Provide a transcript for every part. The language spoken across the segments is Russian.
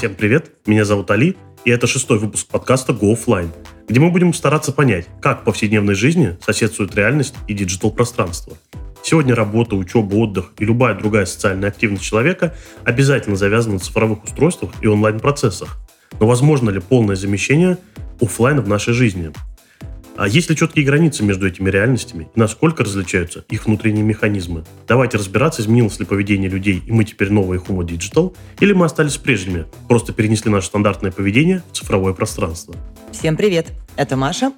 Всем привет, меня зовут Али, и это шестой выпуск подкаста Go Offline, где мы будем стараться понять, как в повседневной жизни соседствует реальность и диджитал-пространство. Сегодня работа, учеба, отдых и любая другая социальная активность человека обязательно завязана на цифровых устройствах и онлайн-процессах. Но возможно ли полное замещение офлайна в нашей жизни? А есть ли четкие границы между этими реальностями и насколько различаются их внутренние механизмы? Давайте разбираться, изменилось ли поведение людей, и мы теперь новые Homo Digital, или мы остались прежними, просто перенесли наше стандартное поведение в цифровое пространство. Всем привет! Это Маша.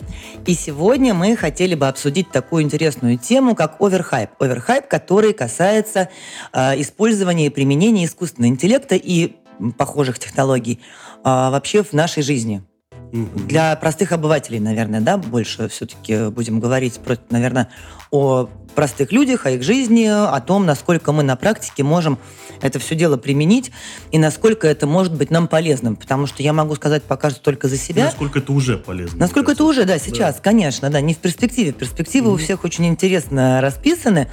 И сегодня мы хотели бы обсудить такую интересную тему, как оверхайп. Оверхайп, который касается э, использования и применения искусственного интеллекта и похожих технологий э, вообще в нашей жизни. Для простых обывателей, наверное, да, больше все-таки будем говорить, наверное, о простых людях, о их жизни, о том, насколько мы на практике можем это все дело применить и насколько это может быть нам полезным. Потому что я могу сказать пока что только за себя. Насколько это уже полезно. Насколько это уже, да, сейчас, да. конечно, да, не в перспективе. Перспективы mm-hmm. у всех очень интересно расписаны.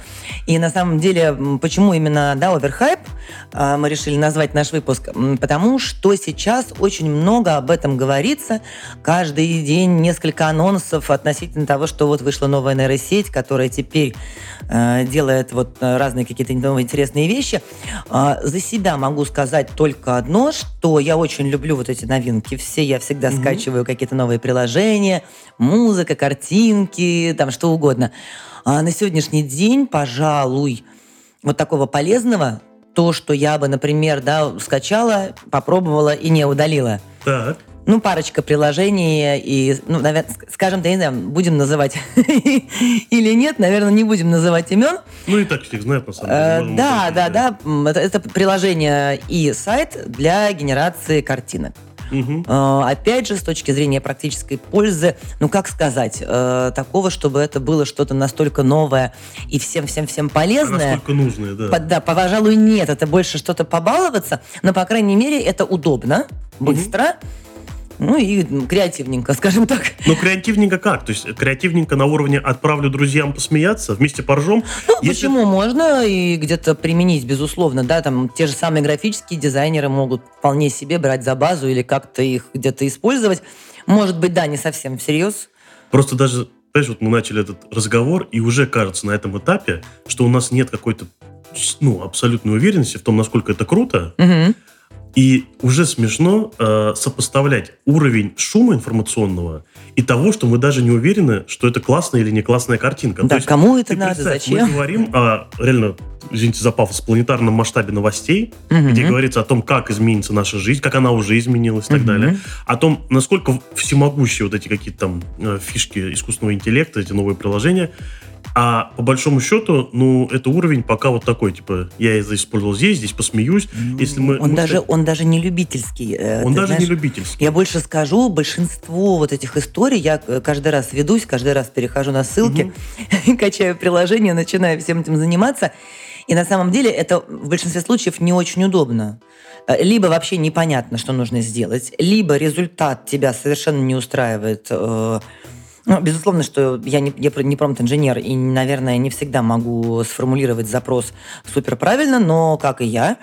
И на самом деле, почему именно, да, оверхайп а, мы решили назвать наш выпуск? Потому что сейчас очень много об этом говорится. Каждый день несколько анонсов относительно того, что вот вышла новая нейросеть, которая теперь делает вот разные какие-то новые интересные вещи. Э, за себя могу сказать только одно, что я очень люблю вот эти новинки. Все я всегда mm-hmm. скачиваю какие-то новые приложения, музыка, картинки, там что угодно. А на сегодняшний день, пожалуй, вот такого полезного, то, что я бы, например, да, скачала, попробовала и не удалила. Так ну, парочка приложений, и, ну, наверное, скажем, да, не знаю, будем называть или нет, наверное, не будем называть имен. Ну, и так всех знают, на самом деле. Э, да, да, да, это, приложение и сайт для генерации картинок. Угу. Опять же, с точки зрения практической пользы, ну как сказать, э, такого, чтобы это было что-то настолько новое и всем-всем-всем полезное. Настолько нужное, да. По, да, пожалуй, нет, это больше что-то побаловаться, но, по крайней мере, это удобно, быстро. Угу ну и креативненько, скажем так. Ну, креативненько как? То есть креативненько на уровне отправлю друзьям посмеяться, вместе поржем? Ну, Если... почему? Можно и где-то применить, безусловно, да, там те же самые графические дизайнеры могут вполне себе брать за базу или как-то их где-то использовать. Может быть, да, не совсем всерьез. Просто даже, понимаешь, вот мы начали этот разговор, и уже кажется на этом этапе, что у нас нет какой-то ну, абсолютной уверенности в том, насколько это круто, угу. И уже смешно э, сопоставлять уровень шума информационного и того, что мы даже не уверены, что это классная или не классная картинка. Да, есть, кому это надо, зачем? Мы говорим о реально, извините за пафос, планетарном масштабе новостей, угу. где говорится о том, как изменится наша жизнь, как она уже изменилась и так угу. далее, о том, насколько всемогущие вот эти какие-то там э, фишки искусственного интеллекта, эти новые приложения, а по большому счету, ну, это уровень пока вот такой, типа, я это использовал здесь, здесь посмеюсь. Ну, Если мы, он, мы, даже, он даже не любительский. Э, он даже знаешь, не любительский. Я больше скажу, большинство вот этих историй, я э, каждый раз ведусь, каждый раз перехожу на ссылки, угу. качаю приложение, начинаю всем этим заниматься. И на самом деле это в большинстве случаев не очень удобно. Э, либо вообще непонятно, что нужно сделать, либо результат тебя совершенно не устраивает ну, безусловно, что я не, я не промпт-инженер и, наверное, не всегда могу сформулировать запрос супер правильно, но, как и я,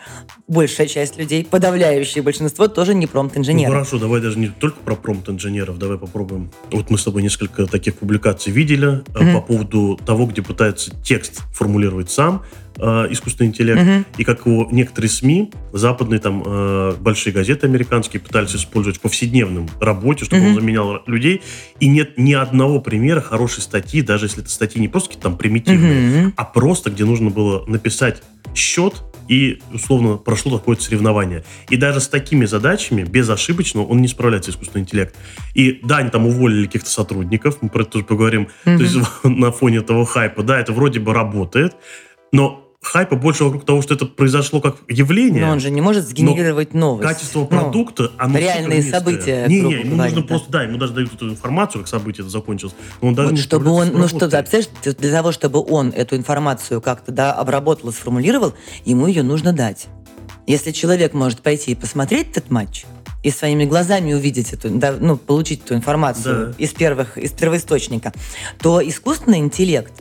большая часть людей, подавляющее большинство, тоже не промпт-инженеры. Ну, хорошо, давай даже не только про промпт-инженеров, давай попробуем. Вот мы с тобой несколько таких публикаций видели mm-hmm. по поводу того, где пытается текст формулировать сам, э, искусственный интеллект, угу. и как его некоторые СМИ, западные там э, большие газеты американские пытались использовать в повседневном работе, чтобы угу. он заменял людей, и нет ни одного примера хорошей статьи, даже если это статьи не просто какие-то там примитивные, угу. а просто где нужно было написать счет и, условно, прошло какое-то соревнование. И даже с такими задачами, безошибочно, он не справляется, искусственный интеллект. И да, они там уволили каких-то сотрудников, мы про это тоже поговорим, mm-hmm. то есть на фоне этого хайпа, да, это вроде бы работает, но хайпа больше вокруг того, что это произошло как явление. Но он же не может сгенерировать новость. Качество ну, продукта, ну, оно Реальные события. Не, не, ему нужно да. просто, да, ему даже дают эту информацию, как событие это закончилось. Но он даже вот не чтобы он, ну что, да, для того, чтобы он эту информацию как-то да, обработал и сформулировал, ему ее нужно дать. Если человек может пойти и посмотреть этот матч, и своими глазами увидеть эту, да, ну, получить эту информацию да. из первых, из первоисточника, то искусственный интеллект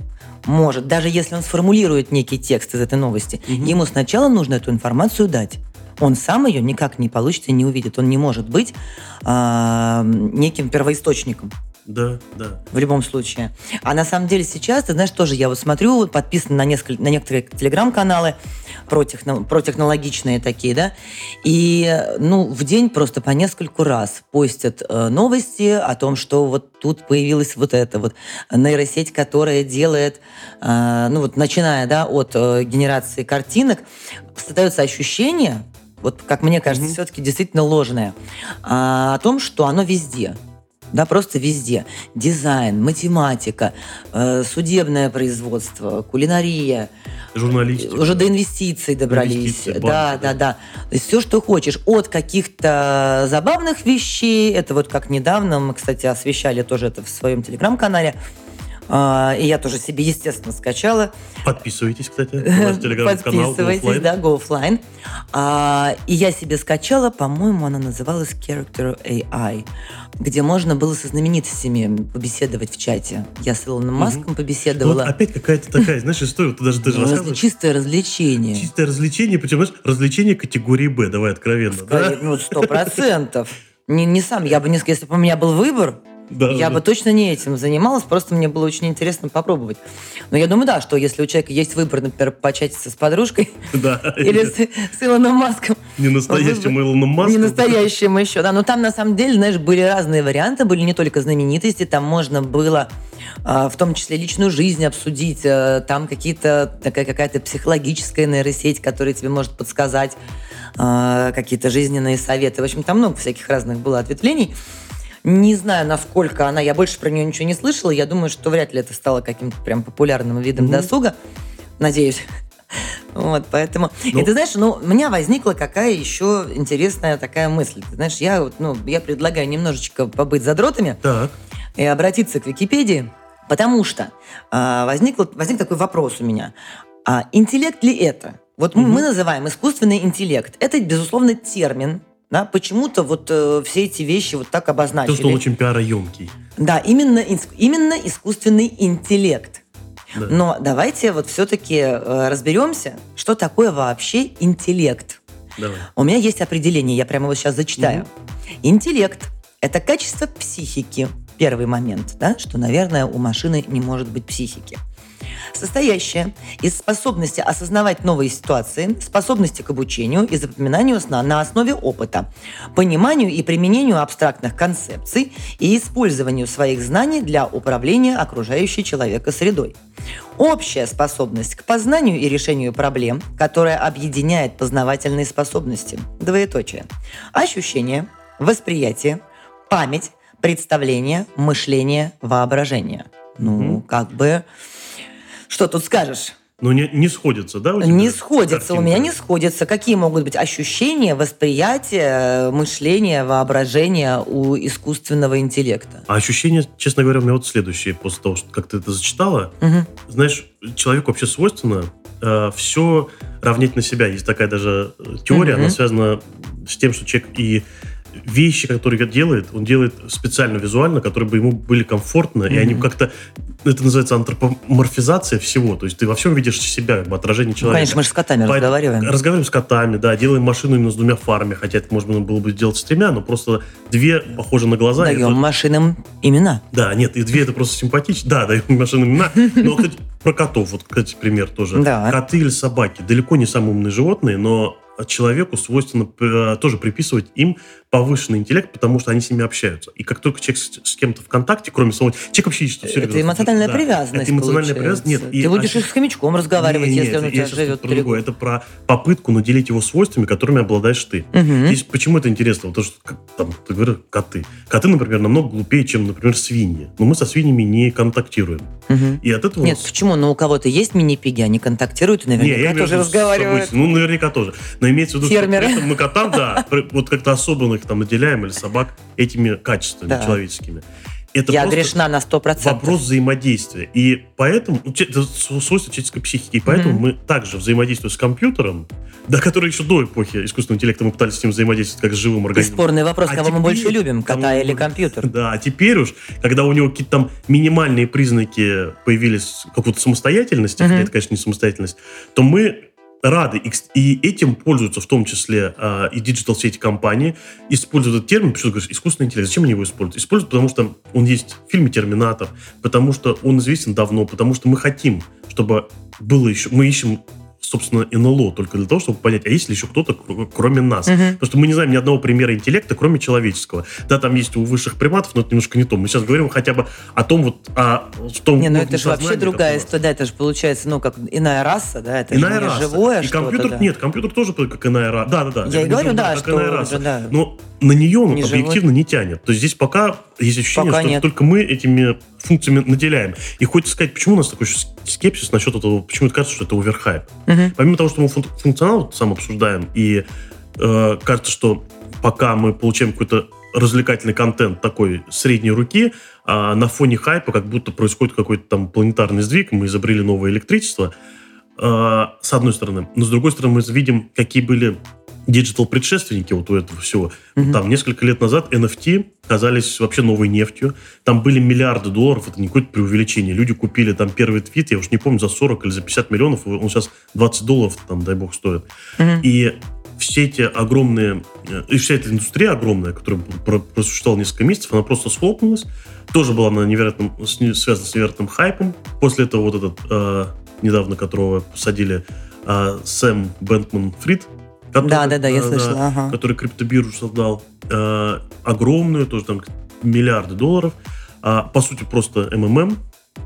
может, даже если он сформулирует некий текст из этой новости, угу. ему сначала нужно эту информацию дать. он сам ее никак не получит и не увидит. Он не может быть э, неким первоисточником. Да, да. В любом случае. А на самом деле сейчас, ты знаешь, тоже я вот смотрю, подписан на, несколько, на некоторые телеграм-каналы про, техно, про технологичные такие, да, и, ну, в день просто по нескольку раз постят э, новости о том, что вот тут появилась вот эта вот нейросеть, которая делает, э, ну, вот начиная, да, от э, генерации картинок, создается ощущение, вот как мне кажется, mm-hmm. все-таки действительно ложное, а, о том, что оно везде да, просто везде. Дизайн, математика, э, судебное производство, кулинария. Журналистика. Уже до инвестиций добрались. Инвестиции, банки, да, да, да. То есть все, что хочешь. От каких-то забавных вещей, это вот как недавно, мы, кстати, освещали тоже это в своем телеграм-канале, и я тоже себе, естественно, скачала. Подписывайтесь, кстати, на наш телеграм-канал Подписывайтесь, да, GoFline. А, и я себе скачала, по-моему, она называлась Character AI, где можно было со знаменитостями побеседовать в чате. Я с Илоном Маском побеседовала. Вот опять какая-то такая, знаешь, история, ты даже, даже рассказываешь. Чистое развлечение. Чистое развлечение, причем, знаешь, развлечение категории Б, давай откровенно. Скорее, Ну, сто процентов. Не, не сам, я бы не сказал, если бы у меня был выбор, да, я да. бы точно не этим занималась, просто мне было очень интересно попробовать. Но я думаю, да, что если у человека есть выбор, например, початиться с подружкой да. или с, с Илоном Маском. Не настоящим Илоном Маском. Не настоящим еще, да. Но там на самом деле, знаешь, были разные варианты, были не только знаменитости, там можно было а, в том числе личную жизнь обсудить, э, там какие-то такая какая-то психологическая нейросеть, которая тебе может подсказать а, какие-то жизненные советы. В общем, там много всяких разных было ответвлений. Не знаю, насколько она, я больше про нее ничего не слышала. Я думаю, что вряд ли это стало каким-то прям популярным видом mm-hmm. досуга. Надеюсь. Вот, поэтому... Ну, и ты знаешь, ну, у меня возникла какая еще интересная такая мысль. Ты знаешь, я, вот, ну, я предлагаю немножечко побыть задротами так. и обратиться к Википедии, потому что а, возник, возник такой вопрос у меня. А интеллект ли это? Вот угу. мы называем искусственный интеллект. Это, безусловно, термин, да, почему-то вот э, все эти вещи вот так обозначили. То, что он очень пиароемкий. Да, именно, именно искусственный интеллект. Да. Но давайте вот все-таки э, разберемся, что такое вообще интеллект. Давай. У меня есть определение, я прямо его сейчас зачитаю. Угу. Интеллект – это качество психики. Первый момент, да, что, наверное, у машины не может быть психики состоящая из способности осознавать новые ситуации, способности к обучению и запоминанию сна на основе опыта, пониманию и применению абстрактных концепций и использованию своих знаний для управления окружающей человека средой. Общая способность к познанию и решению проблем, которая объединяет познавательные способности. Двоеточие. Ощущение, восприятие, память, представление, мышление, воображение. Ну, как бы что тут скажешь? Ну, не, не сходится, да? не сходится, картинка? у меня не сходится. Какие могут быть ощущения, восприятие, мышление, воображение у искусственного интеллекта? А ощущения, честно говоря, у меня вот следующие, после того, как ты это зачитала. Угу. Знаешь, человеку вообще свойственно э, все равнять на себя. Есть такая даже э, теория, угу. она связана с тем, что человек и вещи, которые делает, он делает специально визуально, которые бы ему были комфортны, mm-hmm. и они как-то это называется антропоморфизация всего. То есть ты во всем видишь себя, как бы отражение человека. Ну, конечно, мы же с котами По... разговариваем. Разговариваем с котами, да. Делаем машину именно с двумя фарами, хотя это можно было бы сделать с тремя, но просто две похожи на глаза. Даем это... машинам имена. Да, нет, и две это просто симпатично. Да, даем машинам имена. Но, кстати, про котов, вот, кстати, пример тоже. Да. Коты или собаки. Далеко не самые умные животные, но человеку свойственно э, тоже приписывать им повышенный интеллект, потому что они с ними общаются. И как только человек с, с кем-то в контакте, кроме самого... Человек вообще ищет все Это эмоциональная да, привязанность, Это эмоциональная привязанность. Нет. Ты и, будешь а, с хомячком разговаривать, не, если он у тебя живет про другое. Это про попытку наделить его свойствами, которыми обладаешь ты. Угу. Здесь почему это интересно? Потому что, там, ты говоришь, коты. Коты, например, намного глупее, чем, например, свиньи. Но мы со свиньями не контактируем. Угу. И от этого... Нет, почему? Ну, у кого-то есть мини-пиги, они контактируют и наверняка не, тоже разговаривают. Ну, наверняка тоже. Но имеется в виду, Фермеры. что мы котам, да, вот как-то особенно их там наделяем или собак этими качествами да. человеческими. Это Я грешна на 100%. Вопрос взаимодействия. И поэтому, ну, это свойство человеческой психики, и поэтому mm-hmm. мы также взаимодействуем с компьютером, да, который еще до эпохи искусственного интеллекта мы пытались с ним взаимодействовать как с живым организмом. И спорный вопрос, а кого теперь, мы больше любим, кота или компьютер. Да, а теперь уж, когда у него какие-то там минимальные признаки появились какой-то самостоятельности, mm-hmm. хотя это, конечно, не самостоятельность, то мы рады. И, этим пользуются в том числе э, и диджитал-сети компании. Используют этот термин, почему говоришь, искусственный интеллект. Зачем они его используют? Используют, потому что он есть в фильме «Терминатор», потому что он известен давно, потому что мы хотим, чтобы было еще... Мы ищем собственно, НЛО, только для того, чтобы понять, а есть ли еще кто-то, кроме нас. Угу. Потому что мы не знаем ни одного примера интеллекта, кроме человеческого. Да, там есть у высших приматов, но это немножко не то. Мы сейчас говорим хотя бы о том вот, о том... Не, ну это же вообще другая история, да, это же получается, ну, как иная раса, да, это иная раса. живое И компьютер, да. нет, компьютер тоже как иная раса. Да, да, да. Я и говорю, да, как что иная раса. Да. Но на нее он не объективно живой. не тянет. То есть здесь пока есть ощущение, пока что нет. только мы этими функциями наделяем. И хочется сказать, почему у нас такой скепсис насчет этого, почему кажется, что это оверхайп. Угу. Помимо того, что мы функционал сам обсуждаем, и э, кажется, что пока мы получаем какой-то развлекательный контент такой средней руки, а на фоне хайпа как будто происходит какой-то там планетарный сдвиг, мы изобрели новое электричество, э, с одной стороны. Но с другой стороны мы видим, какие были диджитал-предшественники вот у этого всего. Mm-hmm. Там несколько лет назад NFT казались вообще новой нефтью. Там были миллиарды долларов, это не какое-то преувеличение. Люди купили там первый твит, я уж не помню, за 40 или за 50 миллионов, он сейчас 20 долларов, там, дай бог, стоит. Mm-hmm. И все эти огромные, э, и вся эта индустрия огромная, которая просуществовала несколько месяцев, она просто схлопнулась. Тоже была на невероятном, связана с невероятным хайпом. После этого вот этот, э, недавно которого посадили, э, Сэм Бэнкман Фрид, который, да, да, да, я слышала. ага. Который криптобиржу создал. Э, огромную, тоже там миллиарды долларов. А, по сути, просто МММ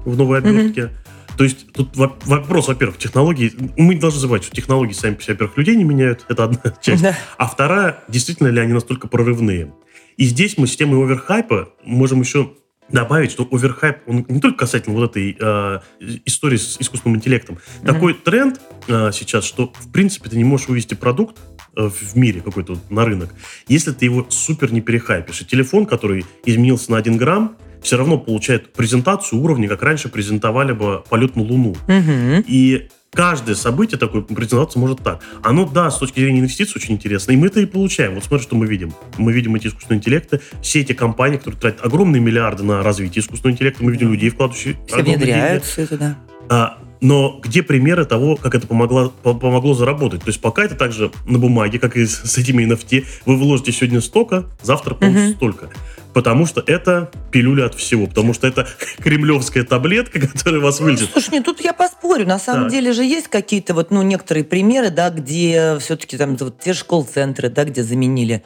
в новой обертке. Угу. То есть тут вопрос, во-первых, технологии. Мы не должны забывать, что технологии сами по себе, во-первых, людей не меняют. Это одна часть. Да. А вторая, действительно ли они настолько прорывные. И здесь мы с темой оверхайпа можем еще добавить, что оверхайп, он не только касательно вот этой э, истории с искусственным интеллектом. Mm-hmm. Такой тренд э, сейчас, что, в принципе, ты не можешь вывести продукт э, в мире какой-то вот, на рынок, если ты его супер не перехайпишь. И телефон, который изменился на 1 грамм, все равно получает презентацию уровня, как раньше презентовали бы полет на Луну. Mm-hmm. И каждое событие такое презентоваться может так. Оно, да, с точки зрения инвестиций очень интересно. И мы это и получаем. Вот смотри, что мы видим. Мы видим эти искусственные интеллекты, все эти компании, которые тратят огромные миллиарды на развитие искусственного интеллекта. Мы видим людей, вкладывающих Все внедряют все это, да. А, но где примеры того, как это помогло, помогло заработать? То есть пока это также на бумаге, как и с этими NFT. Вы вложите сегодня столько, завтра получите uh-huh. столько. Потому что это пилюля от всего. Потому что это кремлевская таблетка, которая вас вылечит. Слушай, нет, тут я поспорю. На самом так. деле же есть какие-то вот, ну, некоторые примеры, да, где все-таки там вот те же колл-центры, да, где заменили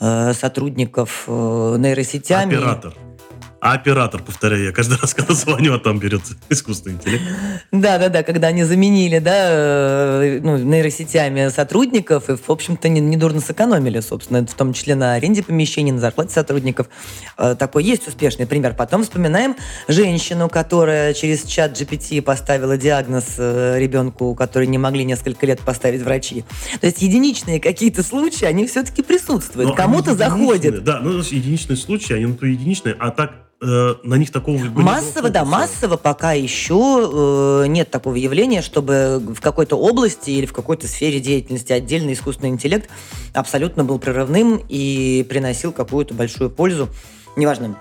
э, сотрудников э, нейросетями. Оператор. А оператор, повторяю я, каждый раз, когда звоню, а там берет искусственный интеллект. Да, да, да, когда они заменили, да, э, ну, нейросетями сотрудников, и, в общем-то, недурно не сэкономили, собственно, в том числе на аренде помещений, на зарплате сотрудников. Э, такой есть успешный пример. Потом вспоминаем женщину, которая через чат GPT поставила диагноз э, ребенку, который не могли несколько лет поставить врачи. То есть единичные какие-то случаи, они все-таки присутствуют. Кому-то заходит. Да, ну, единичные случаи, они то единичные, а так э, на них такого... Массово, да, массово пока еще э, нет такого явления, чтобы в какой-то области или в какой-то сфере деятельности отдельный искусственный интеллект абсолютно был прорывным и приносил какую-то большую пользу. Неважно,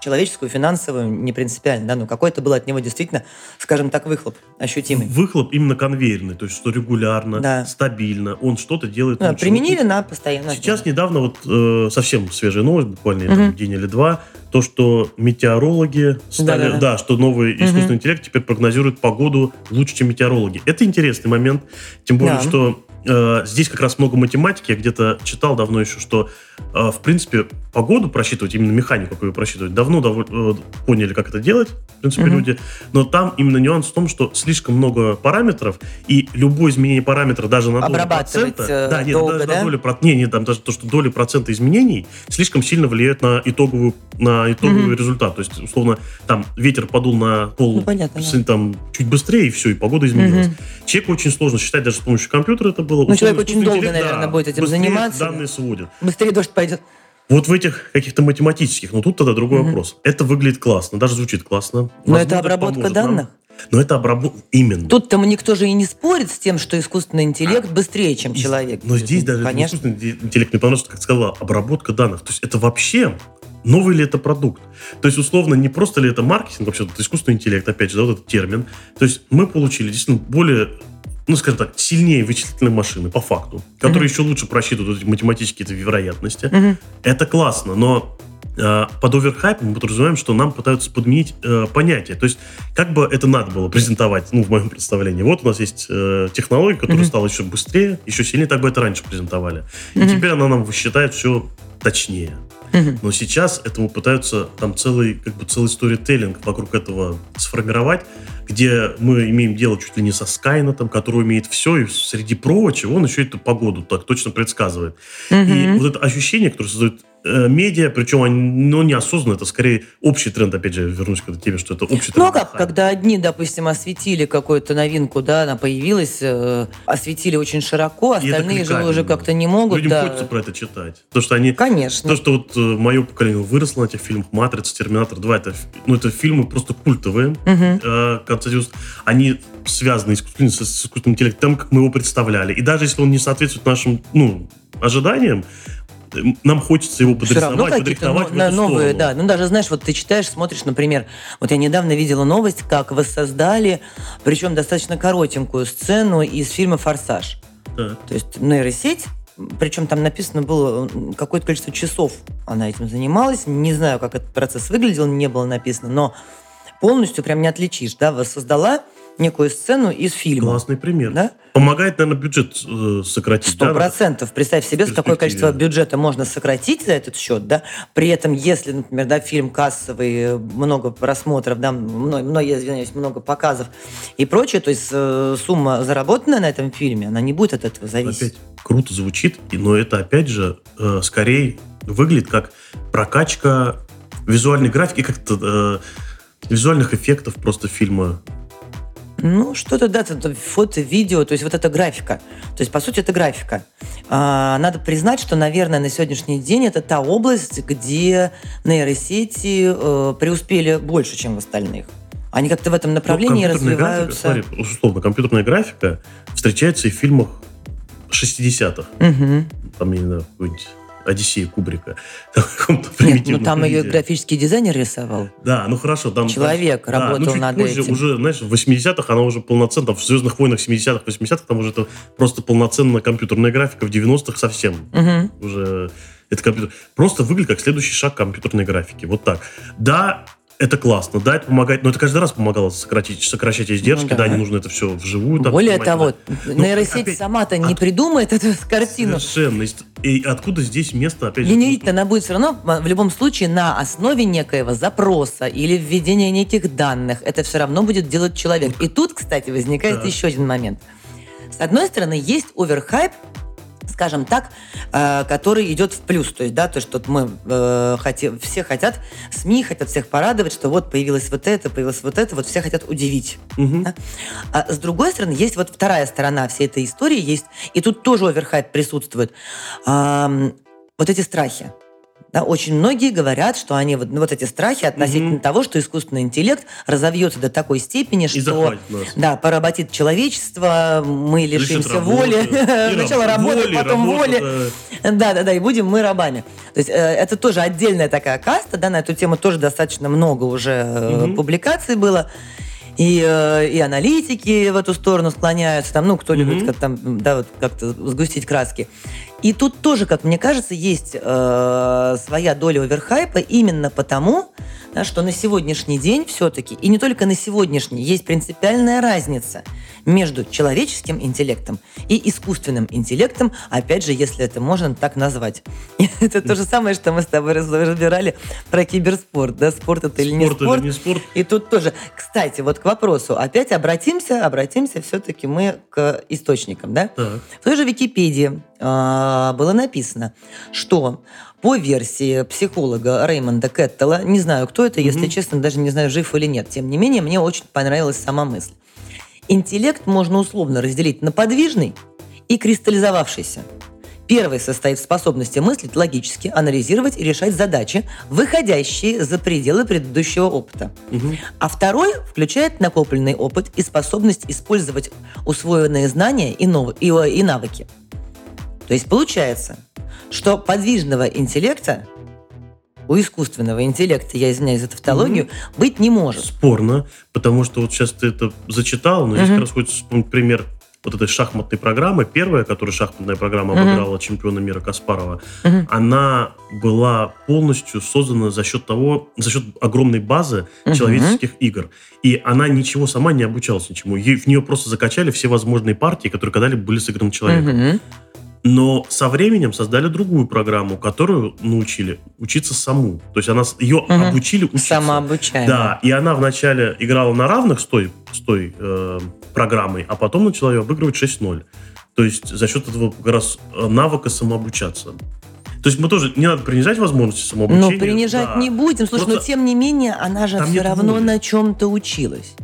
человеческую, финансовую, не принципиально, да, но какой-то был от него действительно, скажем так, выхлоп ощутимый. Выхлоп именно конвейерный, то есть что регулярно, да. стабильно, он что-то делает. Да, применили на постоянно. Сейчас недавно вот э, совсем свежая новость, буквально угу. там, день или два, то, что метеорологи стали, да, да, да. да что новый угу. искусственный интеллект теперь прогнозирует погоду лучше, чем метеорологи. Это интересный момент, тем более, да. что Э, здесь как раз много математики. Я где-то читал давно еще, что, в принципе, погоду просчитывать, именно механику какую просчитывать, давно довольно, э, поняли, как это делать, в принципе, mm-hmm. люди. Но там именно нюанс в том, что слишком много параметров, и любое изменение параметра даже на долю процента... Да, нет, долго, даже да? на долю, не, не, там даже то, что доля процента изменений слишком сильно влияет на итоговую, на итоговый mm-hmm. результат. То есть, условно, там ветер подул на пол ну, понятно, да. там, чуть быстрее, и все, и погода изменилась. Mm-hmm. Человеку очень сложно считать даже с помощью компьютера это было. Ну, человек очень долго, наверное, да, будет этим заниматься. данные сводят. Быстрее дождь пойдет. Вот в этих каких-то математических, но тут тогда другой mm-hmm. вопрос. Это выглядит классно, даже звучит классно. Но Возможно, это обработка данных? Нам. Но это обработка... Именно. Тут-то никто же и не спорит с тем, что искусственный интеллект быстрее, чем человек. Но здесь даже Конечно. искусственный интеллект, мне понравилось, как сказала, обработка данных. То есть это вообще новый ли это продукт? То есть, условно, не просто ли это маркетинг, вообще, это искусственный интеллект, опять же, да, вот этот термин. То есть мы получили действительно более ну, скажем так, сильнее вычислительной машины, по факту, которые mm-hmm. еще лучше просчитывают эти математические эти вероятности. Mm-hmm. Это классно, но э, под оверхайпом мы подразумеваем, что нам пытаются подменить э, понятие. То есть, как бы это надо было презентовать, ну, в моем представлении. Вот у нас есть э, технология, которая mm-hmm. стала еще быстрее, еще сильнее, так бы это раньше презентовали. Mm-hmm. И теперь она нам высчитает все точнее. Но сейчас этому пытаются там целый, как бы целый сторителлинг вокруг этого сформировать, где мы имеем дело чуть ли не со Скайнетом, который умеет все, и среди прочего он еще эту погоду так точно предсказывает. Mm-hmm. И вот это ощущение, которое создает медиа, причем они, ну, неосознанно, это скорее общий тренд, опять же, вернусь к этой теме, что это общий тренд. Ну, а как, когда одни, допустим, осветили какую-то новинку, да, она появилась, э, осветили очень широко, остальные же уже как-то не могут. Людям да. хочется про это читать. То, что они... Конечно. То, что вот э, мое поколение выросло на этих фильмах, «Матрица», «Терминатор 2», это, ну, это фильмы просто культовые, угу. э, конца 90 Они связаны с, с искусственным интеллектом, как мы его представляли. И даже если он не соответствует нашим, ну, ожидаям, нам хочется его подрисовать, подрихтовать но, новые, да. Ну, даже, знаешь, вот ты читаешь, смотришь, например, вот я недавно видела новость, как воссоздали, причем достаточно коротенькую сцену из фильма «Форсаж». Да. То есть нейросеть причем там написано было какое-то количество часов она этим занималась. Не знаю, как этот процесс выглядел, не было написано, но полностью прям не отличишь, да, воссоздала некую сцену из фильма. Классный пример. Да? Помогает, наверное, бюджет э, сократить. Сто процентов. Да? Представь себе, какое количество бюджета можно сократить за этот счет, да. При этом, если, например, да, фильм кассовый, много просмотров, да, много, я извиняюсь, много показов и прочее, то есть э, сумма заработанная на этом фильме, она не будет от этого зависеть. Опять круто звучит, но это опять же э, скорее выглядит как прокачка визуальной графики, как-то э, визуальных эффектов просто фильма ну, что-то, да, это фото, видео, то есть вот эта графика. То есть, по сути, это графика. А, надо признать, что, наверное, на сегодняшний день это та область, где нейросети э, преуспели больше, чем в остальных. Они как-то в этом направлении ну, развиваются. Графика, смотри, условно, компьютерная графика встречается и в фильмах 60-х. Угу. Там, я не знаю, какой-нибудь Одиссея Кубрика. Нет, ну там ее графический дизайнер рисовал. Да, ну хорошо. Там, Человек там, работал да, ну, чуть над позже, этим. Уже, знаешь, в 80-х она уже полноценно, в «Звездных войнах» 70-х, 80-х, там уже это просто полноценная компьютерная графика, в 90-х совсем угу. уже это компьютер. Просто выглядит как следующий шаг компьютерной графики. Вот так. Да, это классно, да, это помогает, но это каждый раз помогало сократить, сокращать издержки, ну, да. да, не нужно это все вживую. Там, Более того, да. нейросеть опять, сама-то от... не придумает эту картину. Совершенно. И откуда здесь место, опять же... Генерить она будет все равно, в любом случае, на основе некоего запроса или введения неких данных. Это все равно будет делать человек. И тут, кстати, возникает да. еще один момент. С одной стороны, есть оверхайп скажем так, э, который идет в плюс. То есть, да, то, что мы э, хотим, все хотят, СМИ хотят всех порадовать, что вот появилось вот это, появилось вот это, вот все хотят удивить. Угу. Да? А с другой стороны, есть вот вторая сторона всей этой истории, есть, и тут тоже оверхайп присутствует. Э, вот эти страхи. Да, очень многие говорят, что они вот, ну, вот эти страхи относительно угу. того, что искусственный интеллект разовьется до такой степени, что да, поработит человечество, мы лишимся воли, сначала работы, потом воли, да, да, да, и будем мы рабами. То есть э, это тоже отдельная такая каста, да, на эту тему тоже достаточно много уже угу. публикаций было и, э, и аналитики в эту сторону склоняются, там, ну, кто mm-hmm. любит как, там, да, вот, как-то сгустить краски. И тут тоже, как мне кажется, есть э, своя доля оверхайпа именно потому, да, что на сегодняшний день все-таки, и не только на сегодняшний, есть принципиальная разница между человеческим интеллектом и искусственным интеллектом, опять же, если это можно так назвать. Это то же самое, что мы с тобой разбирали про киберспорт, да, спорт это или не спорт. Или не спорт. И тут тоже, кстати, вот к вопросу, опять обратимся, обратимся все-таки мы к источникам, да? Так. В той же Википедии э, было написано, что по версии психолога Реймонда Кэттела, не знаю, кто это, если mm-hmm. честно, даже не знаю, жив или нет. Тем не менее, мне очень понравилась сама мысль. Интеллект можно условно разделить на подвижный и кристаллизовавшийся. Первый состоит в способности мыслить логически, анализировать и решать задачи, выходящие за пределы предыдущего опыта. Угу. А второй включает накопленный опыт и способность использовать усвоенные знания и, нов... и, и навыки. То есть получается, что подвижного интеллекта у искусственного интеллекта, я извиняюсь за тавтологию, mm-hmm. быть не может. Спорно, потому что вот сейчас ты это зачитал, но mm-hmm. если раз хочется вспомнить пример вот этой шахматной программы, первая, которая шахматная программа mm-hmm. обыграла чемпиона мира Каспарова, mm-hmm. она была полностью создана за счет того, за счет огромной базы mm-hmm. человеческих игр. И она ничего сама не обучалась ничему. Ей, в нее просто закачали все возможные партии, которые когда-либо были сыграны человеком. Mm-hmm. Но со временем создали другую программу, которую научили учиться саму. То есть она, ее угу. обучили учиться. Самообучаемая. Да, и она вначале играла на равных с той, с той э, программой, а потом начала ее обыгрывать 6-0. То есть за счет этого как раз э, навыка самообучаться. То есть мы тоже не надо принижать возможности самообучения. Ну, принижать да. не будем. Слушай, Просто но тем не менее, она же все равно воли. на чем-то училась.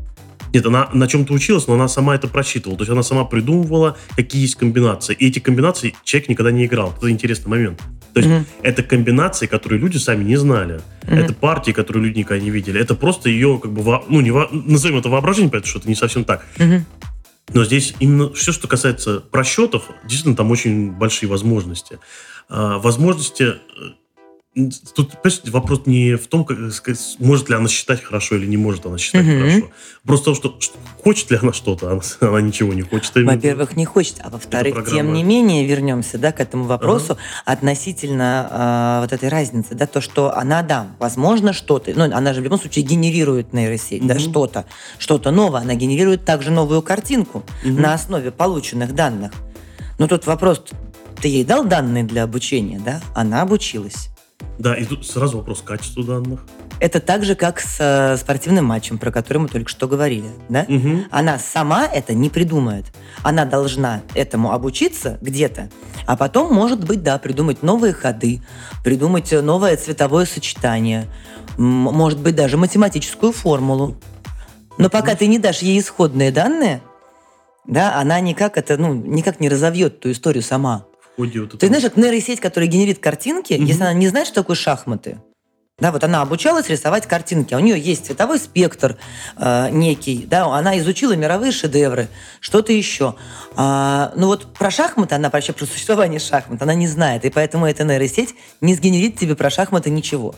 Нет, она на чем-то училась, но она сама это просчитывала. То есть она сама придумывала, какие есть комбинации. И эти комбинации человек никогда не играл. Это интересный момент. То есть mm это комбинации, которые люди сами не знали. mm Это партии, которые люди никогда не видели. Это просто ее, как бы, ну, не во... назовем это воображение, потому что это не совсем так. mm Но здесь именно все, что касается просчетов, действительно там очень большие возможности. А, возможности э, Тут, вопрос не в том, как, может ли она считать хорошо или не может она считать mm-hmm. хорошо. Просто то, что, что хочет ли она что-то, она, она ничего не хочет. Во-первых, не хочет, а во-вторых, тем не менее, вернемся да, к этому вопросу ага. относительно э, вот этой разницы, да, то, что она, да, возможно, что-то, ну, она же в любом случае генерирует нейросеть, mm-hmm. да, что-то, что-то новое, она генерирует также новую картинку mm-hmm. на основе полученных данных. Но тут вопрос, ты ей дал данные для обучения, да? Она обучилась. Да, и тут сразу вопрос качества данных. Это так же, как с э, спортивным матчем, про который мы только что говорили. Да? Угу. Она сама это не придумает. Она должна этому обучиться где-то, а потом, может быть, да, придумать новые ходы, придумать новое цветовое сочетание, может быть, даже математическую формулу. Но пока ты не дашь ей исходные данные, да, она никак это, ну, никак не разовьет ту историю сама ходе вот. Ты знаешь, как нейросеть, которая генерит картинки, угу. если она не знает, что такое шахматы, да, вот она обучалась рисовать картинки, а у нее есть цветовой спектр э, некий, да, она изучила мировые шедевры, что-то еще. А, ну вот про шахматы, она вообще про существование шахмат, она не знает, и поэтому эта нейросеть не сгенерит тебе про шахматы ничего.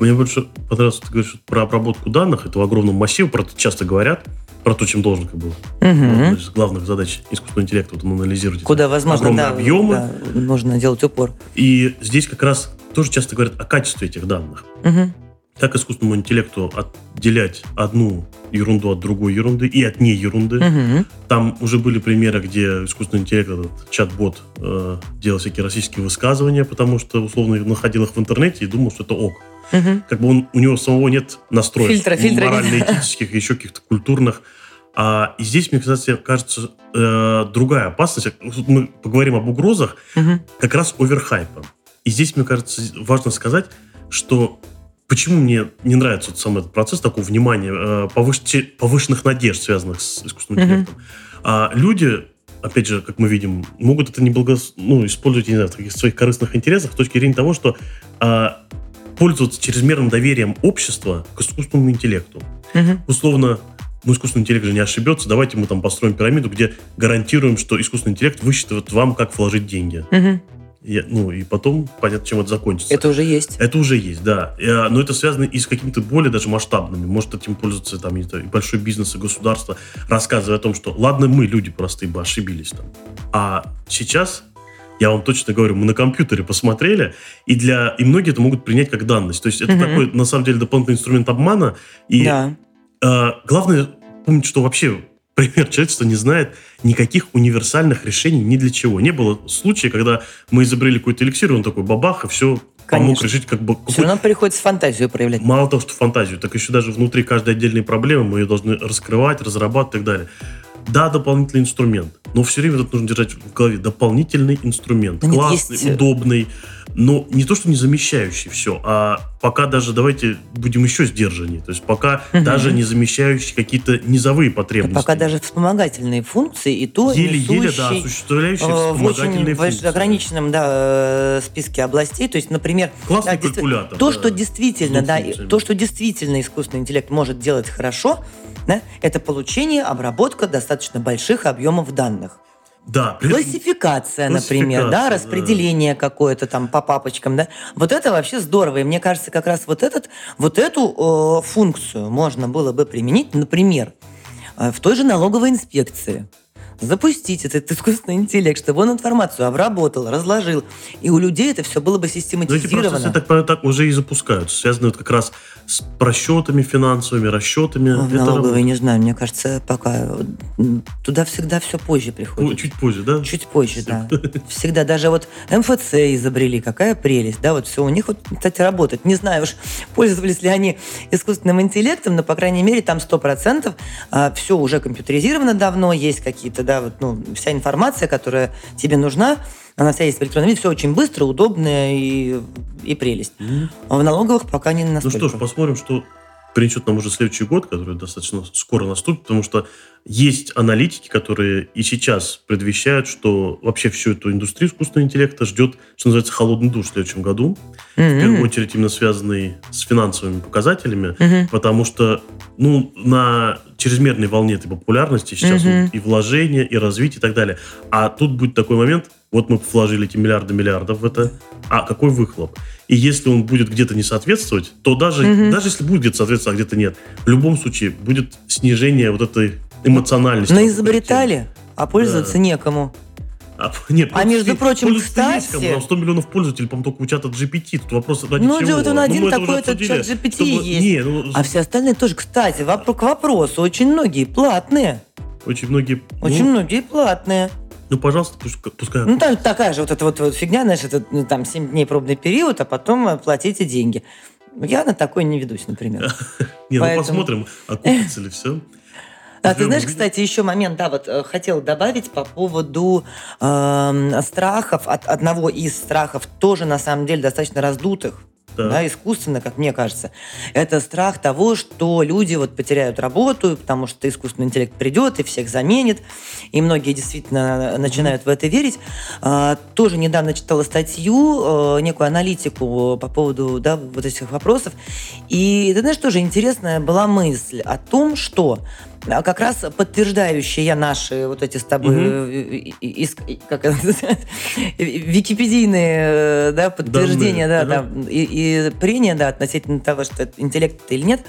Мне больше понравилось, ты говоришь про обработку данных этого огромного массива, про это часто говорят, про то, чем должен как бы. Угу. Одна из главных задач искусственного интеллекта вот, анализировать Куда, возможно, огромные да, объемы. Да, нужно делать упор. И здесь как раз тоже часто говорят о качестве этих данных. Угу. Как искусственному интеллекту отделять одну ерунду от другой ерунды и от не ерунды. Угу. Там уже были примеры, где искусственный интеллект, этот чат-бот, э, делал всякие российские высказывания, потому что условно находил их в интернете и думал, что это ок. Угу. Как бы он, у него самого нет настроек фильтра, фильтра морально-этических, еще каких-то культурных. А, и здесь, мне кстати, кажется, э, другая опасность. Мы поговорим об угрозах, угу. как раз оверхайпа. И здесь, мне кажется, важно сказать, что почему мне не нравится вот сам этот процесс такого внимания, э, повыш... повышенных надежд, связанных с искусственным интеллектом. Mm-hmm. А люди, опять же, как мы видим, могут это неблаго... ну, использовать, не знаю, в своих корыстных интересах с точки зрения того, что а, пользоваться чрезмерным доверием общества к искусственному интеллекту. Угу. Условно, ну, искусственный интеллект же не ошибется, давайте мы там построим пирамиду, где гарантируем, что искусственный интеллект высчитывает вам, как вложить деньги. Угу. Я, ну, и потом понятно, чем это закончится. Это уже есть. Это уже есть, да. А, но это связано и с какими-то более даже масштабными. Может, этим пользуется там и большой бизнес, и государство, рассказывая о том, что ладно, мы, люди простые, бы ошибились там. А сейчас я вам точно говорю, мы на компьютере посмотрели, и для и многие это могут принять как данность. То есть это угу. такой, на самом деле, дополнительный инструмент обмана. И да. э, главное помнить, что вообще пример человечества не знает никаких универсальных решений ни для чего. Не было случая, когда мы изобрели какой-то эликсир, он такой бабах, и все Конечно. помог решить как бы... Все равно приходится фантазию проявлять. Мало того, что фантазию, так еще даже внутри каждой отдельной проблемы мы ее должны раскрывать, разрабатывать и так далее. Да, дополнительный инструмент, но все время это нужно держать в голове. Дополнительный инструмент. Но классный, есть... Э, удобный, но не то, что не замещающий все, а пока даже давайте будем еще сдержаннее. То есть пока угу. даже не замещающий какие-то низовые потребности. пока даже вспомогательные функции и то Еле-еле, да, осуществляющие э, в очень функции. ограниченном да, э, списке областей. То есть, например... Классный да, калькулятор. То, да, что действительно, да, то, что действительно искусственный интеллект может делать хорошо, да, это получение, обработка достаточно больших объемов данных. Да. Классификация, например, да, распределение да. какое-то там по папочкам, да. Вот это вообще здорово. И мне кажется, как раз вот, этот, вот эту э, функцию можно было бы применить, например, э, в той же налоговой инспекции. Запустить этот искусственный интеллект, чтобы он информацию обработал, разложил, и у людей это все было бы систематизировано. Ну, эти процессы, так, так уже и запускаются, связаны вот как раз с просчетами финансовыми, расчетами. Ну, в налоговой, не знаю, мне кажется, пока туда всегда все позже приходит. Чуть позже, да? Чуть позже, да. Всегда даже вот МФЦ изобрели, какая прелесть, да, вот все у них вот, кстати, работает. Не знаю уж, пользовались ли они искусственным интеллектом, но, по крайней мере, там 100% а, все уже компьютеризировано давно, есть какие-то, да, вот, ну, вся информация, которая тебе нужна, она вся есть в электронном виде, все очень быстро, удобно и, и прелесть. Mm-hmm. А в налоговых пока не настолько. Ну что ж, посмотрим, что принесет нам уже следующий год, который достаточно скоро наступит, потому что есть аналитики, которые и сейчас предвещают, что вообще всю эту индустрию искусственного интеллекта ждет, что называется, холодный душ в следующем году. Mm-hmm. В первую очередь именно связанный с финансовыми показателями, mm-hmm. потому что ну, на чрезмерной волне этой популярности сейчас mm-hmm. и вложения, и развитие, и так далее. А тут будет такой момент, вот мы вложили эти миллиарды миллиардов в это, а какой выхлоп? И если он будет где-то не соответствовать, то даже, mm-hmm. даже если будет где-то соответствовать, а где-то нет, в любом случае будет снижение вот этой эмоциональности. Но изобретали, а пользоваться да. некому. А, нет, а между прочим, кстати... Есть, кому, 100 миллионов пользователей, по-моему, только у чата GPT. Тут вопрос ради ну, чего? вот он один ну, такой, этот чат GPT чтобы... есть. Не, ну... А все остальные тоже, кстати, вопрос, к вопросу, очень многие платные. Очень многие... Очень ну... многие платные. Ну, пожалуйста, пускай. Ну, там такая же вот эта вот, вот фигня, знаешь, это ну, там 7 дней пробный период, а потом платите деньги. Я на такой не ведусь, например. Не, ну посмотрим, окупится ли все. А ты знаешь, кстати, еще момент, да, вот э, хотел добавить по поводу э, страхов, от одного из страхов тоже на самом деле достаточно раздутых да. Да, искусственно, как мне кажется. Это страх того, что люди вот потеряют работу, потому что искусственный интеллект придет и всех заменит. И многие действительно начинают в это верить. А, тоже недавно читала статью, э, некую аналитику по поводу да, вот этих вопросов. И ты знаешь, тоже интересная была мысль о том, что как раз подтверждающие наши вот эти с тобой угу. из, как это википедийные э, да, подтверждения, Данные. да, и, и прения, да, относительно того, что это интеллект или нет,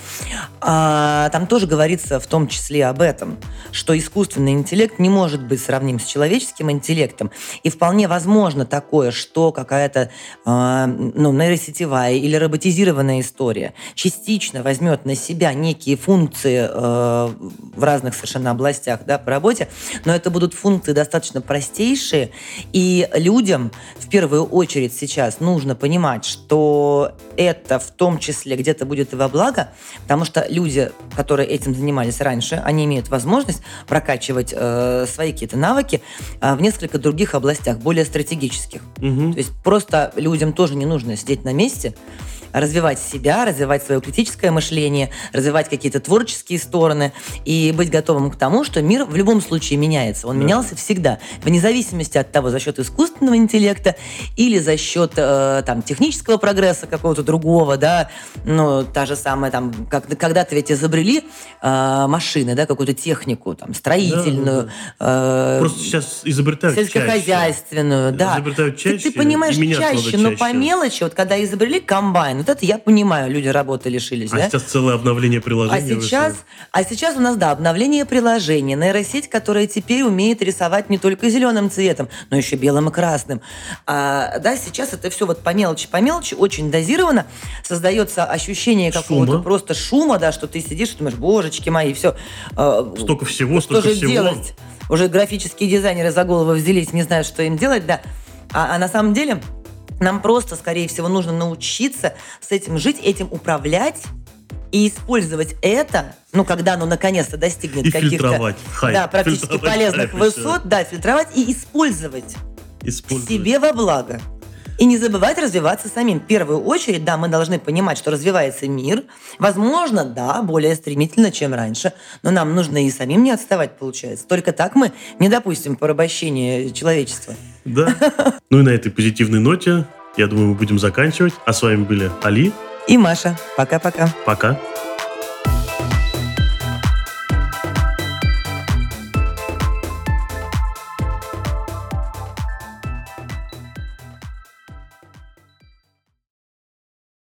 а, там тоже говорится в том числе об этом, что искусственный интеллект не может быть сравним с человеческим интеллектом, и вполне возможно такое, что какая-то а, ну, нейросетевая или роботизированная история частично возьмет на себя некие функции а, в разных совершенно областях да, по работе, но это будут функции достаточно простейшие, и людям в первую очередь сейчас нужно понимать, что это в том числе где-то будет и во благо, потому что люди, которые этим занимались раньше, они имеют возможность прокачивать э, свои какие-то навыки э, в несколько других областях, более стратегических. Угу. То есть просто людям тоже не нужно сидеть на месте, развивать себя, развивать свое критическое мышление, развивать какие-то творческие стороны и быть готовым к тому, что мир в любом случае меняется. Он да. менялся всегда, вне зависимости от того, за счет искусственного интеллекта или за счет э, там, технического прогресса какого-то другого, да, ну, та же самая, там, как, когда-то ведь изобрели э, машины, да, какую-то технику, там, строительную. Да. Э, Просто сейчас изобретают Сельскохозяйственную, чаще. да. Изобретают чаще. Ты, ты понимаешь, чаще, чаще, но по мелочи, вот когда изобрели комбайн, вот это я понимаю, люди работы лишились. А да? сейчас целое обновление приложения. А сейчас, а сейчас у нас, да, обновление приложения, нейросеть, которая теперь умеет рисовать не только зеленым цветом, но еще белым и красным. А, да, сейчас это все вот по мелочи, по мелочи, очень дозировано. Создается ощущение какого-то просто шума, да, что ты сидишь и думаешь, божечки мои, все. А, столько всего, что столько же всего. делать? Уже графические дизайнеры за голову взялись, не знают, что им делать, да. А, а на самом деле нам просто, скорее всего, нужно научиться с этим жить, этим управлять и использовать это, ну, когда оно наконец-то достигнет каких-то да, практически полезных хайп высот, да, фильтровать и использовать, использовать себе во благо. И не забывать развиваться самим. В первую очередь, да, мы должны понимать, что развивается мир. Возможно, да, более стремительно, чем раньше. Но нам нужно и самим не отставать, получается. Только так мы не допустим порабощения человечества. Да. Ну и на этой позитивной ноте, я думаю, мы будем заканчивать. А с вами были Али и Маша. Пока-пока. Пока. -пока. Пока.